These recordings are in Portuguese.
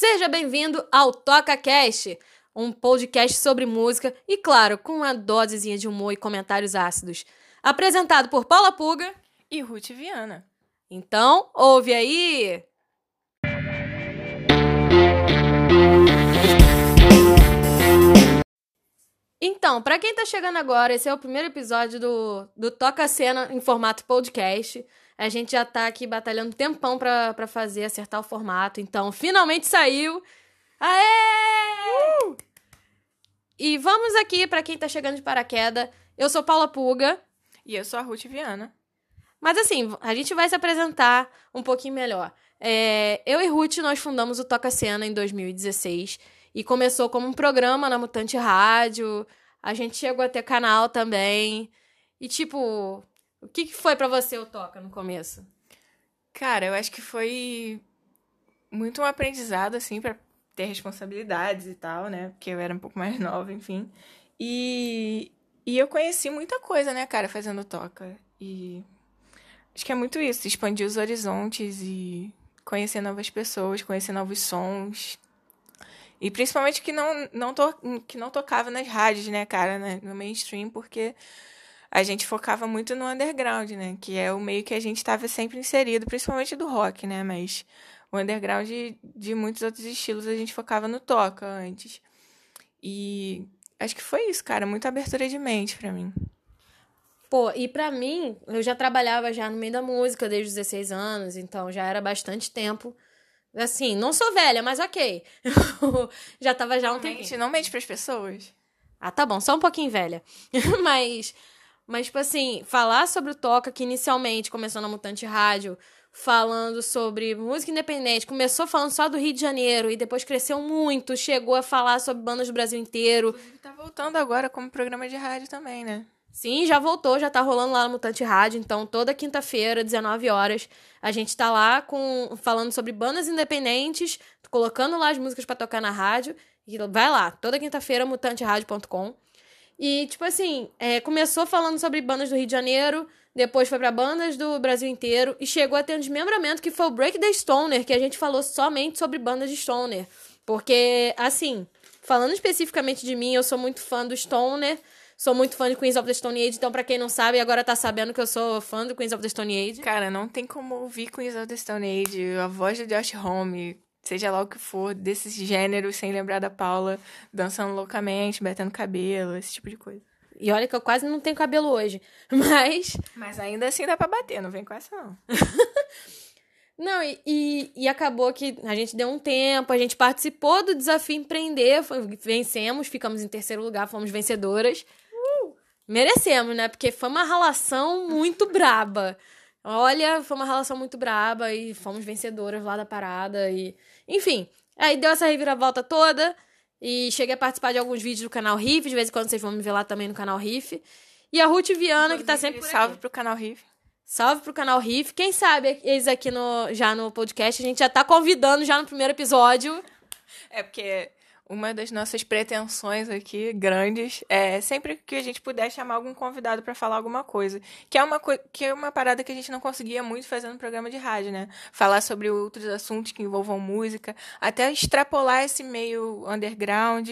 Seja bem-vindo ao Toca Cast, um podcast sobre música e, claro, com uma dosezinha de humor e comentários ácidos. Apresentado por Paula Puga e Ruth Viana. Então, ouve aí! Então, para quem tá chegando agora, esse é o primeiro episódio do, do Toca Cena em formato podcast. A gente já tá aqui batalhando tempão pra, pra fazer, acertar o formato. Então, finalmente saiu! Aê! Uh! E vamos aqui, para quem tá chegando de paraquedas. Eu sou Paula Puga. E eu sou a Ruth Viana. Mas assim, a gente vai se apresentar um pouquinho melhor. É, eu e Ruth, nós fundamos o Toca Cena em 2016. E começou como um programa na Mutante Rádio. A gente chegou a ter canal também. E, tipo, o que, que foi para você o Toca no começo? Cara, eu acho que foi muito um aprendizado, assim, para ter responsabilidades e tal, né? Porque eu era um pouco mais nova, enfim. E, e eu conheci muita coisa, né, cara, fazendo Toca. E acho que é muito isso, expandir os horizontes e conhecer novas pessoas, conhecer novos sons, e principalmente que não, não, to, que não tocava nas rádios, né, cara, né, no mainstream, porque a gente focava muito no underground, né? Que é o meio que a gente estava sempre inserido, principalmente do rock, né? Mas o underground de, de muitos outros estilos a gente focava no toca antes. E acho que foi isso, cara, muita abertura de mente para mim. Pô, e para mim, eu já trabalhava já no meio da música desde os 16 anos, então já era bastante tempo Assim, não sou velha, mas ok. já tava já um tempo. Não mente pras pessoas. Ah, tá bom, só um pouquinho velha. mas, mas, tipo assim, falar sobre o Toca, que inicialmente começou na Mutante Rádio, falando sobre música independente, começou falando só do Rio de Janeiro e depois cresceu muito, chegou a falar sobre bandas do Brasil inteiro. Tá voltando agora como programa de rádio também, né? Sim, já voltou, já tá rolando lá no Mutante Rádio, então toda quinta-feira, 19 horas, a gente tá lá com falando sobre bandas independentes, colocando lá as músicas para tocar na rádio. E vai lá, toda quinta-feira, mutanteradio.com. E, tipo assim, é, começou falando sobre bandas do Rio de Janeiro, depois foi para bandas do Brasil inteiro e chegou a ter um desmembramento que foi o Break the Stoner, que a gente falou somente sobre bandas de Stoner. Porque, assim, falando especificamente de mim, eu sou muito fã do Stoner. Sou muito fã de Queens of the Stone Age, então pra quem não sabe, agora tá sabendo que eu sou fã do Queens of the Stone Age. Cara, não tem como ouvir Queens of the Stone Age, a voz do Josh Homme, seja lá o que for, desses gêneros, sem lembrar da Paula, dançando loucamente, batendo cabelo, esse tipo de coisa. E olha que eu quase não tenho cabelo hoje, mas... Mas ainda assim dá pra bater, não vem com essa não. Não, e, e, e, acabou que a gente deu um tempo, a gente participou do desafio empreender, foi, vencemos, ficamos em terceiro lugar, fomos vencedoras. Merecemos, né? Porque foi uma relação muito braba. Olha, foi uma relação muito braba e fomos vencedoras lá da parada e... Enfim, aí deu essa reviravolta toda e cheguei a participar de alguns vídeos do canal Riff, de vez em quando vocês vão me ver lá também no canal Riff. E a Ruth Viana, que tá sempre Salve pro canal Riff. Salve pro canal Riff. Quem sabe eles aqui no, já no podcast, a gente já tá convidando já no primeiro episódio. É porque uma das nossas pretensões aqui grandes é sempre que a gente puder chamar algum convidado para falar alguma coisa, que é uma que é uma parada que a gente não conseguia muito fazer no programa de rádio, né? Falar sobre outros assuntos que envolvam música, até extrapolar esse meio underground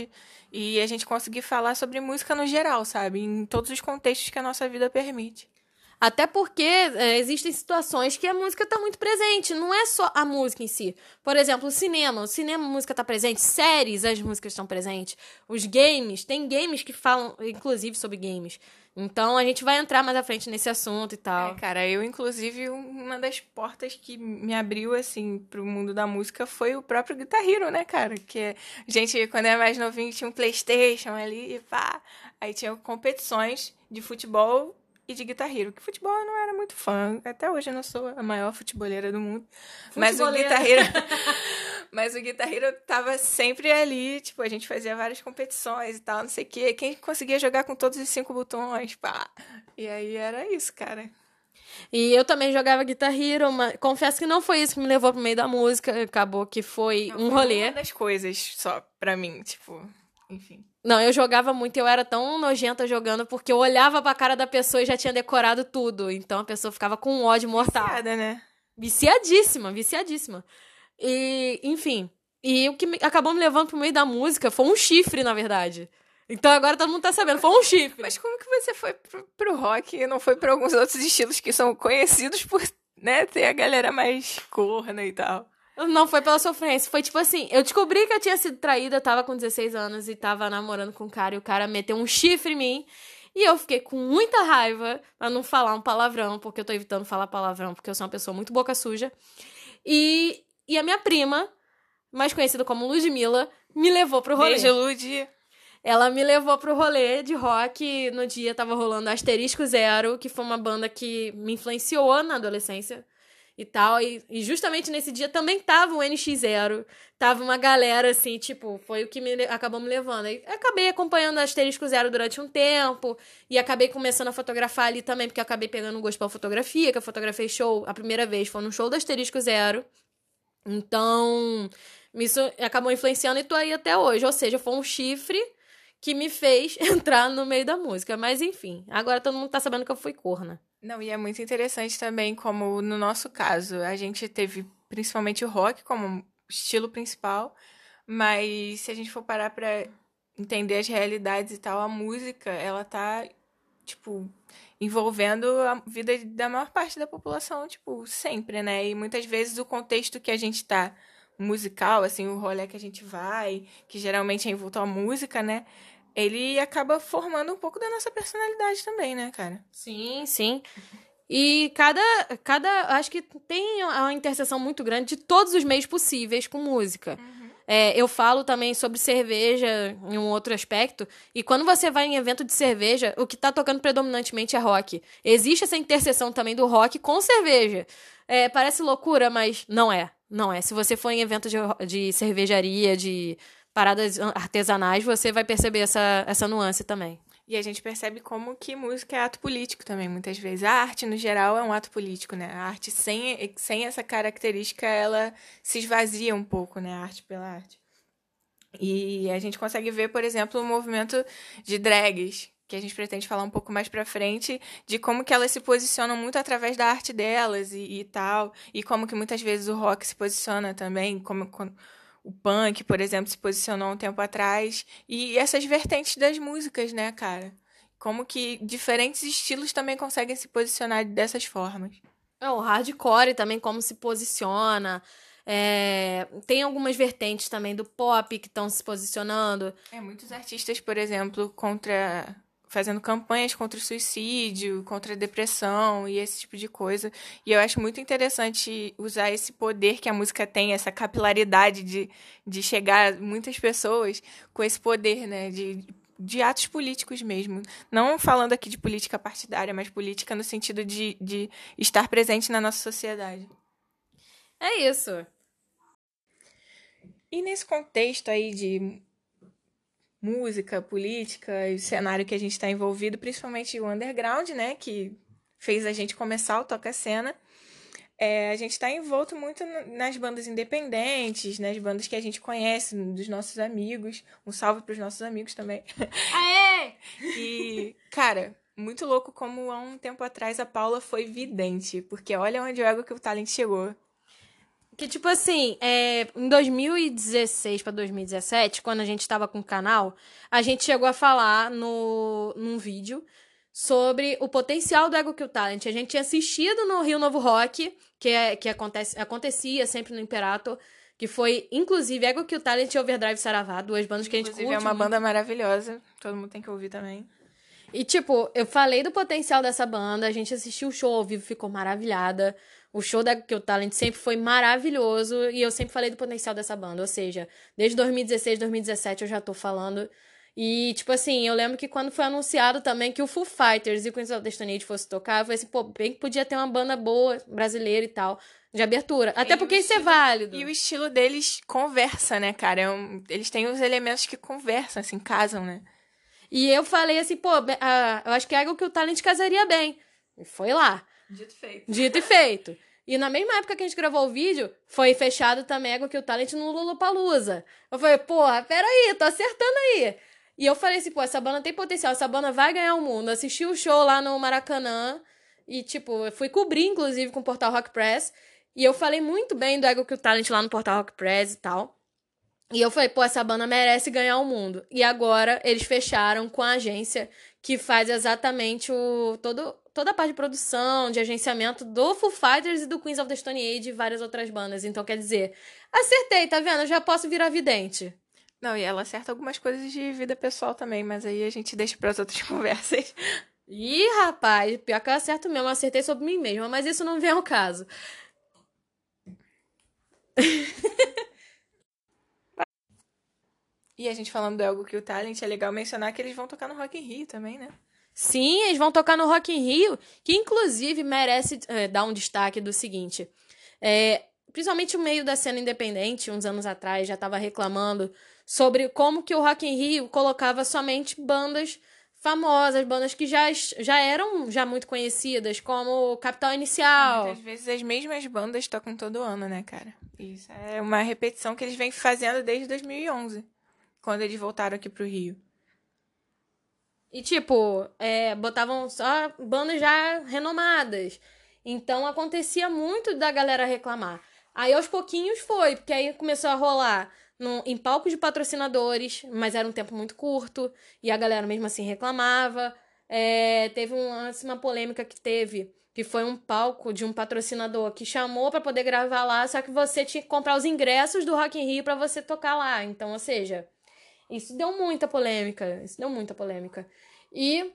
e a gente conseguir falar sobre música no geral, sabe? Em todos os contextos que a nossa vida permite. Até porque é, existem situações que a música está muito presente, não é só a música em si. Por exemplo, o cinema, o cinema a música está presente, séries as músicas estão presentes, os games, tem games que falam inclusive sobre games. Então a gente vai entrar mais à frente nesse assunto e tal. É, cara, eu inclusive uma das portas que me abriu assim pro mundo da música foi o próprio Guitar Hero, né, cara? Que a gente quando era mais novinho tinha um PlayStation ali e pá, aí tinha competições de futebol e de Guitar Hero, que futebol eu não era muito fã. Até hoje eu não sou a maior futeboleira do mundo. Mas o Guitar Hero. mas o Guitar Hero tava sempre ali, tipo, a gente fazia várias competições e tal, não sei o quê. Quem conseguia jogar com todos os cinco botões, pá. E aí era isso, cara. E eu também jogava Guitar Hero, mas confesso que não foi isso que me levou pro meio da música. Acabou que foi não, um foi rolê. Uma das coisas só pra mim, tipo, enfim. Não, eu jogava muito, eu era tão nojenta jogando porque eu olhava pra cara da pessoa e já tinha decorado tudo. Então a pessoa ficava com um ódio mortal. Viciada, né? Viciadíssima, viciadíssima. E, enfim. E o que me, acabou me levando pro meio da música foi um chifre, na verdade. Então agora todo mundo tá sabendo, foi um chifre. Mas como que você foi pro, pro rock e não foi pra alguns outros estilos que são conhecidos por, né, ter a galera mais corna e tal? Não foi pela sofrência, foi tipo assim, eu descobri que eu tinha sido traída, eu tava com 16 anos e tava namorando com um cara e o cara meteu um chifre em mim. E eu fiquei com muita raiva, pra não falar um palavrão, porque eu tô evitando falar palavrão, porque eu sou uma pessoa muito boca suja. E, e a minha prima, mais conhecida como Ludmilla, me levou pro rolê. Beijo, Lud. Ela me levou pro rolê de rock. No dia tava rolando Asterisco Zero, que foi uma banda que me influenciou na adolescência e tal. E, e justamente nesse dia também tava o NX0. Tava uma galera, assim, tipo, foi o que me, acabou me levando. E acabei acompanhando Asterisco Zero durante um tempo. E acabei começando a fotografar ali também, porque acabei pegando um gosto pela fotografia, que eu fotografei show a primeira vez, foi no show do Asterisco Zero. Então, isso acabou influenciando e tô aí até hoje. Ou seja, foi um chifre que me fez entrar no meio da música. Mas enfim, agora todo mundo tá sabendo que eu fui corna. Não, e é muito interessante também como no nosso caso, a gente teve principalmente o rock como estilo principal, mas se a gente for parar para entender as realidades e tal, a música, ela tá tipo envolvendo a vida da maior parte da população, tipo, sempre, né? E muitas vezes o contexto que a gente tá musical, assim, o rolê que a gente vai, que geralmente é envolto à música, né? Ele acaba formando um pouco da nossa personalidade também, né, cara? Sim, sim. E cada, cada. Acho que tem uma interseção muito grande de todos os meios possíveis com música. Uhum. É, eu falo também sobre cerveja em um outro aspecto. E quando você vai em evento de cerveja, o que tá tocando predominantemente é rock. Existe essa interseção também do rock com cerveja. É, parece loucura, mas não é. Não é. Se você for em evento de, de cervejaria, de paradas artesanais, você vai perceber essa, essa nuance também. E a gente percebe como que música é ato político também, muitas vezes. A arte, no geral, é um ato político, né? A arte sem, sem essa característica, ela se esvazia um pouco, né? A arte pela arte. E a gente consegue ver, por exemplo, o movimento de drags, que a gente pretende falar um pouco mais pra frente, de como que elas se posicionam muito através da arte delas e, e tal, e como que muitas vezes o rock se posiciona também, como o punk, por exemplo, se posicionou um tempo atrás, e essas vertentes das músicas, né, cara? Como que diferentes estilos também conseguem se posicionar dessas formas. É, o hardcore também como se posiciona, é, tem algumas vertentes também do pop que estão se posicionando. É, muitos artistas, por exemplo, contra fazendo campanhas contra o suicídio, contra a depressão e esse tipo de coisa. E eu acho muito interessante usar esse poder que a música tem, essa capilaridade de, de chegar a muitas pessoas com esse poder, né? De, de atos políticos mesmo. Não falando aqui de política partidária, mas política no sentido de, de estar presente na nossa sociedade. É isso. E nesse contexto aí de música, política e o cenário que a gente está envolvido, principalmente o underground, né, que fez a gente começar o Toca Cena. É, a gente está envolto muito nas bandas independentes, nas bandas que a gente conhece, dos nossos amigos. Um salve para os nossos amigos também. Aê! e, cara, muito louco como há um tempo atrás a Paula foi vidente, porque olha onde o Ego que o Talent chegou. Que, tipo assim, é, em 2016 para 2017, quando a gente tava com o canal, a gente chegou a falar no, num vídeo sobre o potencial do Ego Kill Talent. A gente tinha assistido no Rio Novo Rock, que, é, que acontece, acontecia sempre no Imperator, que foi, inclusive, Ego Kill Talent e Overdrive Saravá, duas bandas que a gente inclusive, é uma banda maravilhosa, todo mundo tem que ouvir também. E, tipo, eu falei do potencial dessa banda, a gente assistiu o show ao vivo, ficou maravilhada. O show da Kill Talent sempre foi maravilhoso e eu sempre falei do potencial dessa banda. Ou seja, desde 2016, 2017 eu já tô falando. E, tipo assim, eu lembro que quando foi anunciado também que o Foo Fighters e o Queens of Destiny fosse tocar, eu falei assim, pô, bem que podia ter uma banda boa, brasileira e tal, de abertura. Até e porque isso é válido. E o estilo deles conversa, né, cara? É um, eles têm os elementos que conversam, assim, casam, né? E eu falei assim, pô, uh, eu acho que é algo que o Talent casaria bem. E foi lá. Dito feito. Dito e feito. E na mesma época que a gente gravou o vídeo, foi fechado também Água que o Talent no Lollapalooza. Eu falei, porra, peraí, tô acertando aí. E eu falei assim, pô, essa banda tem potencial, essa banda vai ganhar o mundo. Assisti o show lá no Maracanã e, tipo, eu fui cobrir, inclusive, com o Portal Rock Press. E eu falei muito bem do Ego que o Talent lá no Portal Rock Press e tal. E eu falei, pô, essa banda merece ganhar o mundo. E agora eles fecharam com a agência que faz exatamente o todo, toda a parte de produção, de agenciamento do Foo Fighters e do Queens of the Stone Age e várias outras bandas. Então, quer dizer, acertei, tá vendo? Eu já posso virar vidente. Não, e ela acerta algumas coisas de vida pessoal também, mas aí a gente deixa para as outras conversas. Ih, rapaz, pior que eu acerto mesmo, eu acertei sobre mim mesma, mas isso não vem ao caso. E a gente falando do Elgo Kill Talent, é legal mencionar que eles vão tocar no Rock in Rio também, né? Sim, eles vão tocar no Rock in Rio, que inclusive merece é, dar um destaque do seguinte. É, principalmente o meio da cena independente, uns anos atrás, já estava reclamando sobre como que o Rock in Rio colocava somente bandas famosas, bandas que já, já eram já muito conhecidas, como Capital Inicial. Muitas vezes as mesmas bandas tocam todo ano, né, cara? Isso é uma repetição que eles vêm fazendo desde 2011 quando eles voltaram aqui pro Rio. E, tipo, é, botavam só bandas já renomadas. Então acontecia muito da galera reclamar. Aí aos pouquinhos foi, porque aí começou a rolar no, em palcos de patrocinadores, mas era um tempo muito curto, e a galera mesmo assim reclamava. É, teve uma, assim, uma polêmica que teve, que foi um palco de um patrocinador que chamou para poder gravar lá, só que você tinha que comprar os ingressos do Rock in Rio para você tocar lá. Então, ou seja, isso deu muita polêmica. Isso deu muita polêmica. E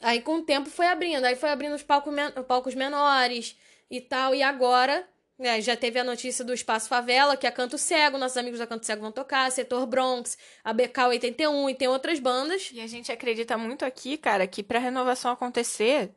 aí, com o tempo, foi abrindo. Aí foi abrindo os palcos, men palcos menores e tal. E agora, né, já teve a notícia do Espaço Favela, que é Canto Cego. Nossos amigos da Canto Cego vão tocar. Setor Bronx, a BK81 e tem outras bandas. E a gente acredita muito aqui, cara, que pra renovação acontecer,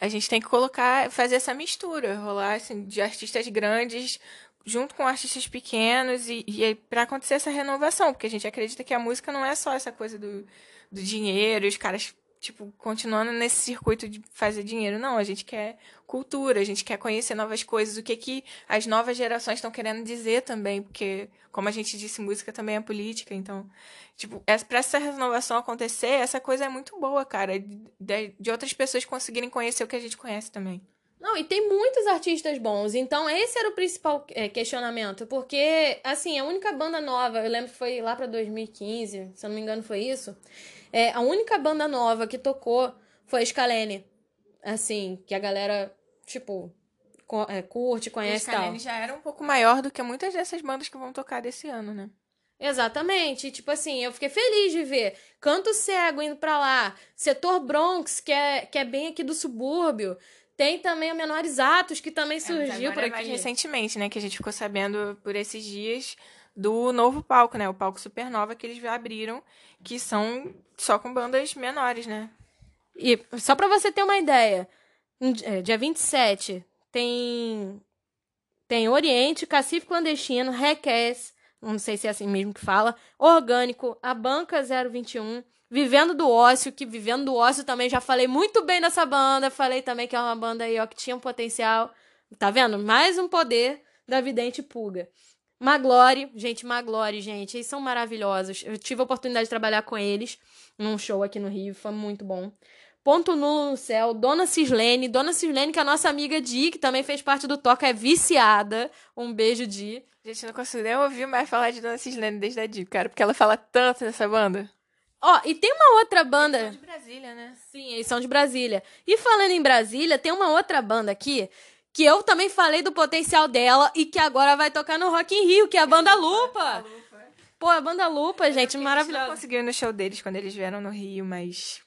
a gente tem que colocar, fazer essa mistura, rolar assim, de artistas grandes junto com artistas pequenos e, e para acontecer essa renovação, porque a gente acredita que a música não é só essa coisa do, do dinheiro, os caras tipo continuando nesse circuito de fazer dinheiro, não, a gente quer cultura, a gente quer conhecer novas coisas, o que que as novas gerações estão querendo dizer também, porque como a gente disse, música também é política, então, tipo, é, para essa renovação acontecer, essa coisa é muito boa, cara, de, de outras pessoas conseguirem conhecer o que a gente conhece também. Não, e tem muitos artistas bons. Então, esse era o principal é, questionamento. Porque, assim, a única banda nova, eu lembro que foi lá pra 2015, se eu não me engano foi isso. É, a única banda nova que tocou foi a Scalene. Assim, que a galera, tipo, é, curte, conhece e tal. A já era um pouco maior do que muitas dessas bandas que vão tocar desse ano, né? Exatamente. Tipo assim, eu fiquei feliz de ver Canto Cego indo pra lá, Setor Bronx, que é, que é bem aqui do subúrbio. Tem também o Menores Atos, que também surgiu é, por aqui. mais recentemente, né? Que a gente ficou sabendo por esses dias do novo palco, né? O palco Supernova que eles já abriram, que são só com bandas menores, né? E só para você ter uma ideia, é, dia 27 tem tem Oriente, Cacife Clandestino, Request, não sei se é assim mesmo que fala, Orgânico, a Banca 021, Vivendo do Ócio, que Vivendo do Ócio também já falei muito bem dessa banda. Falei também que é uma banda aí, ó, que tinha um potencial. Tá vendo? Mais um poder da Vidente Pulga. Maglore, gente, Maglore, gente, eles são maravilhosos. Eu tive a oportunidade de trabalhar com eles num show aqui no Rio, foi muito bom. Ponto Nulo no Céu, Dona Cislene, Dona Cislene, que é a nossa amiga Di, que também fez parte do Toca, é viciada. Um beijo, Di. Gente, não consigo nem ouvir mais falar de Dona Cislene desde a Di, cara, porque ela fala tanto dessa banda. Ó, e tem uma outra banda. Eles são de Brasília, né? Sim, eles são de Brasília. E falando em Brasília, tem uma outra banda aqui que eu também falei do potencial dela e que agora vai tocar no Rock in Rio, que é a banda Lupa. Pô, a banda Lupa, gente, maravilhosa. Eu não consegui ir no show deles quando eles vieram no Rio, mas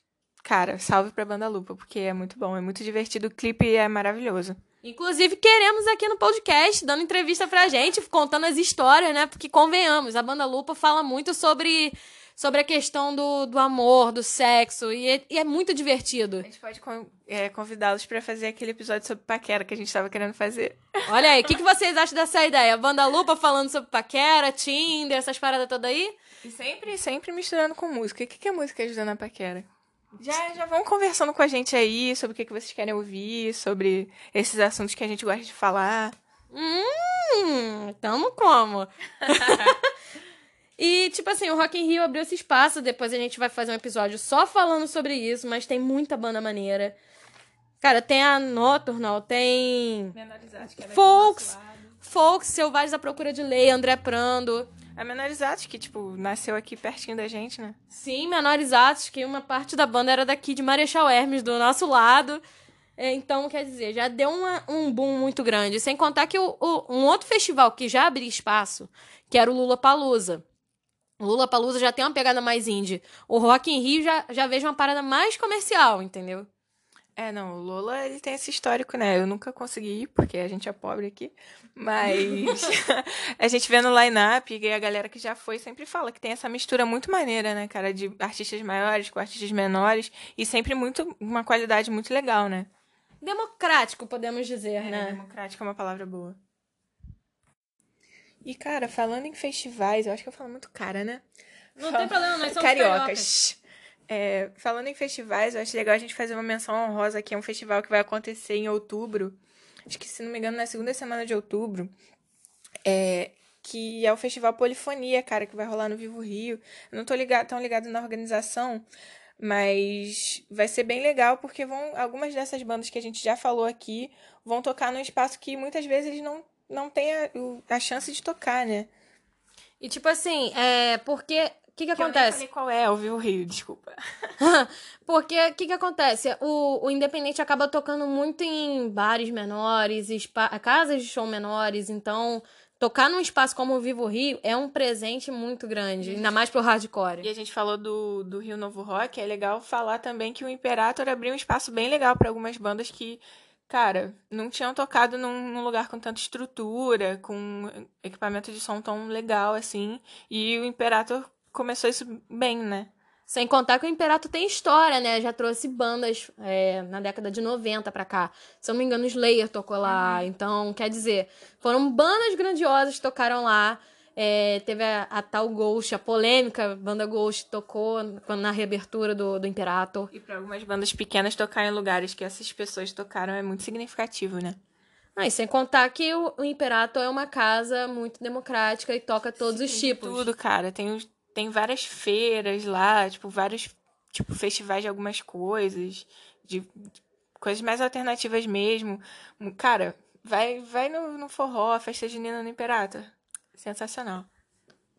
cara, salve pra banda Lupa, porque é muito bom, é muito divertido, o clipe é maravilhoso. Inclusive, queremos aqui no podcast, dando entrevista pra gente, contando as histórias, né? Porque, convenhamos, a banda Lupa fala muito sobre sobre a questão do, do amor, do sexo, e é, e é muito divertido. A gente pode é, convidá-los para fazer aquele episódio sobre paquera que a gente estava querendo fazer. Olha aí, o que, que vocês acham dessa ideia? Banda Lupa falando sobre paquera, Tinder, essas paradas todas aí? E sempre, sempre misturando com música. O que, que é música ajudando a paquera? Já, já vão conversando com a gente aí sobre o que, que vocês querem ouvir, sobre esses assuntos que a gente gosta de falar. Hum, tamo como? E, tipo assim, o Rock in Rio abriu esse espaço. Depois a gente vai fazer um episódio só falando sobre isso, mas tem muita banda maneira. Cara, tem a Nocturnal, tem. Que Folks. Folks, Selvagens à Procura de Lei, André Prando. A Menores Atos, que, tipo, nasceu aqui pertinho da gente, né? Sim, Menores Atos, que uma parte da banda era daqui de Marechal Hermes, do nosso lado. É, então, quer dizer, já deu uma, um boom muito grande. Sem contar que o, o, um outro festival que já abria espaço, que era o Lula Palusa. Lula Palusa já tem uma pegada mais indie. O Rock in Rio já, já vejo uma parada mais comercial, entendeu? É, não, o Lola, ele tem esse histórico, né? Eu nunca consegui ir, porque a gente é pobre aqui. Mas a gente vê no line-up e a galera que já foi sempre fala que tem essa mistura muito maneira, né, cara? De artistas maiores com artistas menores. E sempre muito uma qualidade muito legal, né? Democrático, podemos dizer, é, né? Democrático é uma palavra boa. E, cara, falando em festivais, eu acho que eu falo muito cara, né? Não Fal... tem problema, nós somos cariocas. cariocas. É, falando em festivais, eu acho legal a gente fazer uma menção honrosa que é um festival que vai acontecer em outubro. Acho que, se não me engano, na segunda semana de outubro. É, que é o Festival Polifonia, cara, que vai rolar no Vivo Rio. Eu não tô ligado, tão ligado na organização, mas vai ser bem legal porque vão algumas dessas bandas que a gente já falou aqui vão tocar num espaço que muitas vezes eles não, não têm a, a chance de tocar, né? E tipo assim, é porque que, que, que acontece? Eu nem qual é, ouvi o Rio, desculpa. Porque o que, que acontece? O, o Independente acaba tocando muito em bares menores, casas de show menores, então tocar num espaço como o Vivo Rio é um presente muito grande, ainda mais pro hardcore. E a gente falou do, do Rio Novo Rock, é legal falar também que o Imperator abriu um espaço bem legal para algumas bandas que, cara, não tinham tocado num, num, lugar com tanta estrutura, com equipamento de som tão legal assim, e o Imperator começou isso bem, né? Sem contar que o Imperato tem história, né? Já trouxe bandas é, na década de 90 pra cá. Se eu não me engano, o Slayer tocou lá. Uhum. Então, quer dizer, foram bandas grandiosas que tocaram lá. É, teve a, a, tal Ghost, a polêmica banda Ghost tocou na reabertura do, do Imperator. E para algumas bandas pequenas tocar em lugares que essas pessoas tocaram é muito significativo, né? Ah, e sem contar que o, o Imperator é uma casa muito democrática e toca todos Sim, os tipos. Tudo, cara. Tem tem várias feiras lá, tipo, vários tipo, festivais de algumas coisas, de, de coisas mais alternativas mesmo. Cara, vai, vai no, no forró, festa de Nina no Imperator. Sensacional.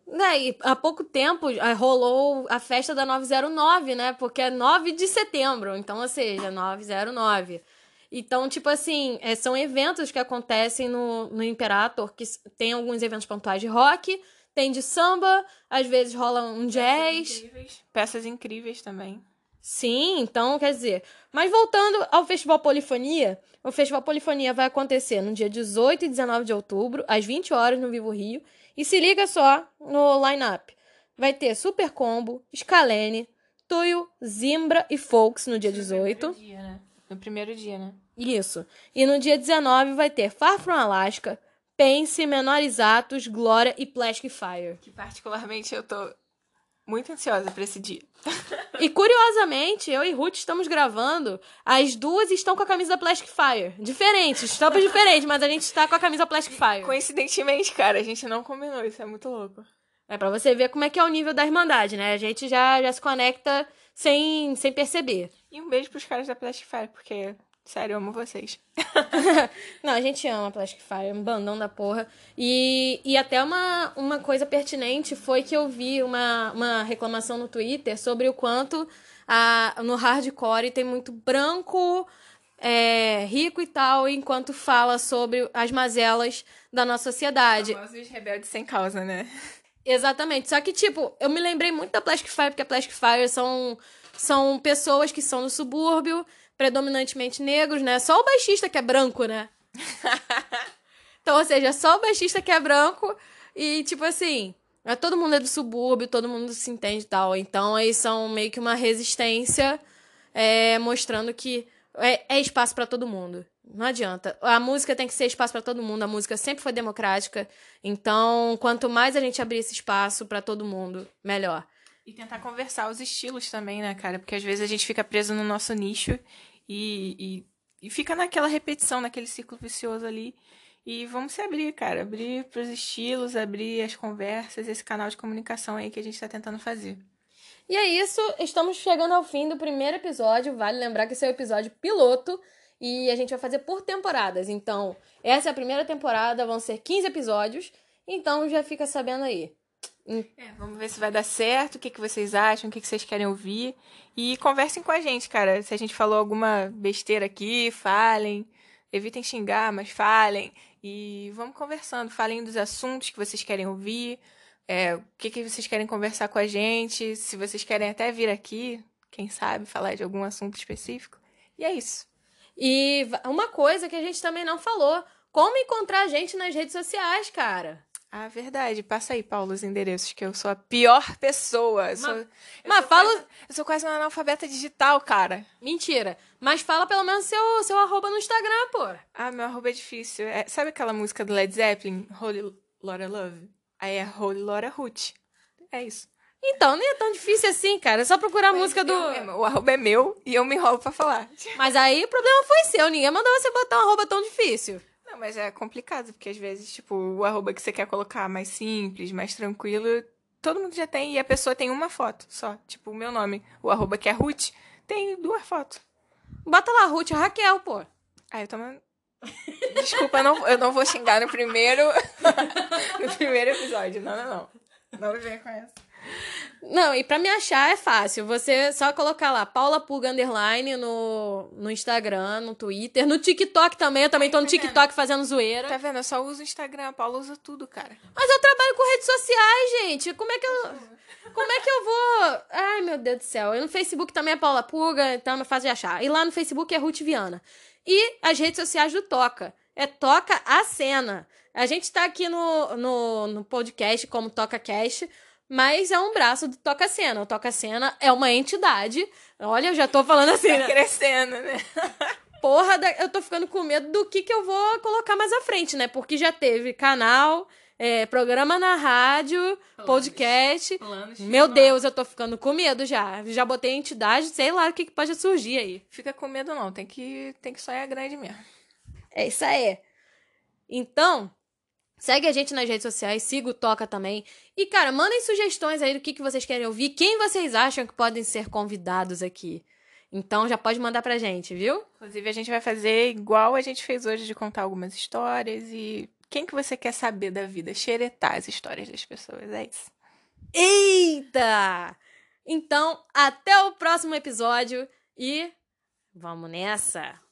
Né, e há pouco tempo eh, rolou a festa da 909, né? Porque é 9 de setembro, então, ou seja, 909. Então, tipo assim, é, são eventos que acontecem no, no Imperator, que tem alguns eventos pontuais de rock, tem de samba, às vezes rola um jazz. Peças incríveis, Peças incríveis também. Sim, então, quer dizer. Mas voltando ao Festival Polifonia, o Festival Polifonia vai acontecer no dia 18 e 19 de outubro, às 20 horas, no Vivo Rio. E se liga só no line-up. Vai ter Super Combo, Scalene, Tuyo, Zimbra e Folks no dia 18. No primeiro dia, né? No primeiro dia, né? Isso. E no dia 19 vai ter Far From Alaska, Pense, Menores Atos, Glória e Plastic Fire. Que particularmente eu tô muito ansiosa para esse dia. e curiosamente, eu e Ruth estamos gravando, as duas estão com a camisa da Plastic Fire. Diferentes, estampas diferentes, mas a gente está com a camisa Plastic Fire. Coincidentemente, cara, a gente não combinou, isso é muito louco. É para você ver como é que é o nível da Irmandade, né? A gente já, já se conecta sem, sem perceber. E um beijo pros caras da Plastic Fire, porque Sério, eu amo vocês. não, a gente ama Plastic Fire, um bandão da porra. E, e até uma, uma coisa pertinente foi que eu vi uma, uma reclamação no Twitter sobre o quanto a, no hardcore tem muito branco, é, rico e tal, enquanto fala sobre as mazelas da nossa sociedade. Famosos rebeldes sem causa, né? Exatamente. Só que, tipo, eu me lembrei muito da Plastic Fire, porque a Plastic Fire são, são pessoas que são no subúrbio, predominantemente negros, né? Só o baixista que é branco, né? então, ou seja, só o baixista que é branco e, tipo assim, é, todo mundo é do subúrbio, todo mundo se entende e tal. Então, eles são meio que uma resistência é, mostrando que é, é espaço para todo mundo. Não adianta. A música tem que ser espaço para todo mundo. A música sempre foi democrática. Então, quanto mais a gente abrir esse espaço para todo mundo, melhor. E tentar conversar os estilos também, né, cara? Porque às vezes a gente fica preso no nosso nicho e, e, e fica naquela repetição, naquele ciclo vicioso ali. E vamos se abrir, cara. Abrir para os estilos, abrir as conversas, esse canal de comunicação aí que a gente está tentando fazer. E é isso, estamos chegando ao fim do primeiro episódio. Vale lembrar que esse é o episódio piloto e a gente vai fazer por temporadas. Então, essa é a primeira temporada, vão ser 15 episódios. Então já fica sabendo aí. É, vamos ver se vai dar certo, o que, que vocês acham, o que, que vocês querem ouvir. E conversem com a gente, cara. Se a gente falou alguma besteira aqui, falem. Evitem xingar, mas falem. E vamos conversando. Falem dos assuntos que vocês querem ouvir. É, o que, que vocês querem conversar com a gente. Se vocês querem até vir aqui, quem sabe, falar de algum assunto específico. E é isso. E uma coisa que a gente também não falou: como encontrar a gente nas redes sociais, cara? Ah, verdade. Passa aí, Paulo, os endereços, que eu sou a pior pessoa. Eu sou, mas fala. Quase, eu sou quase uma analfabeta digital, cara. Mentira. Mas fala pelo menos seu, seu arroba no Instagram, pô. Ah, meu arroba é difícil. É, sabe aquela música do Led Zeppelin? Holy Laura Love? Aí é Holy Laura Ruth. É isso. Então, nem é tão difícil assim, cara. É só procurar a Mas música do. o arroba é meu e eu me enrolo pra falar. Mas aí o problema foi seu. Ninguém mandou você botar um arroba tão difícil. Não, mas é complicado, porque às vezes, tipo, o arroba que você quer colocar mais simples, mais tranquilo, todo mundo já tem, e a pessoa tem uma foto só. Tipo, o meu nome, o arroba que é Ruth, tem duas fotos. Bota lá, Ruth Raquel, pô. Ah, eu tomo... Desculpa, eu não, eu não vou xingar no primeiro... no primeiro episódio. Não, não, não. Não me venha com essa. Não, e pra me achar é fácil. Você só colocar lá, Paula Pulga Underline no, no Instagram, no Twitter, no TikTok também. Eu também tô no Tá? TikTok fazendo zoeira. Tá vendo? Eu só uso o Instagram, a Paula usa tudo, cara. Mas eu trabalho com redes sociais, gente. Como é que eu. Como é que eu vou. Ai, meu Deus do céu. E no Facebook também é Paula Pulga, então é fácil de achar. E lá no Facebook é Ruth Viana. E as redes sociais do Toca. É Toca a Cena. A gente tá aqui no, no, no podcast como Toca Cast, mas é um braço do Toca Cena. O Toca Cena é uma entidade. Olha, eu já tô falando assim, Tá né? crescendo, né? Porra, da- eu tô ficando com medo do que, que eu vou colocar mais à frente, né? Porque já teve canal, é, programa na rádio, podcast. Meu Deus, eu tô ficando com medo já. Já botei entidade, sei lá o que, que pode surgir aí. Fica com medo não, tem que, tem que sonhar grande mesmo. É isso aí. Então, segue a gente nas redes sociais, siga o Toca também. E, cara, mandem sugestões aí do que, que vocês querem ouvir, quem vocês acham que podem ser convidados aqui. Então já pode mandar pra gente, viu? Inclusive, a gente vai fazer igual a gente fez hoje de contar algumas histórias e quem que você quer saber da vida? Xeretar as histórias das pessoas, é isso. Eita! Então, até o próximo episódio e vamos nessa!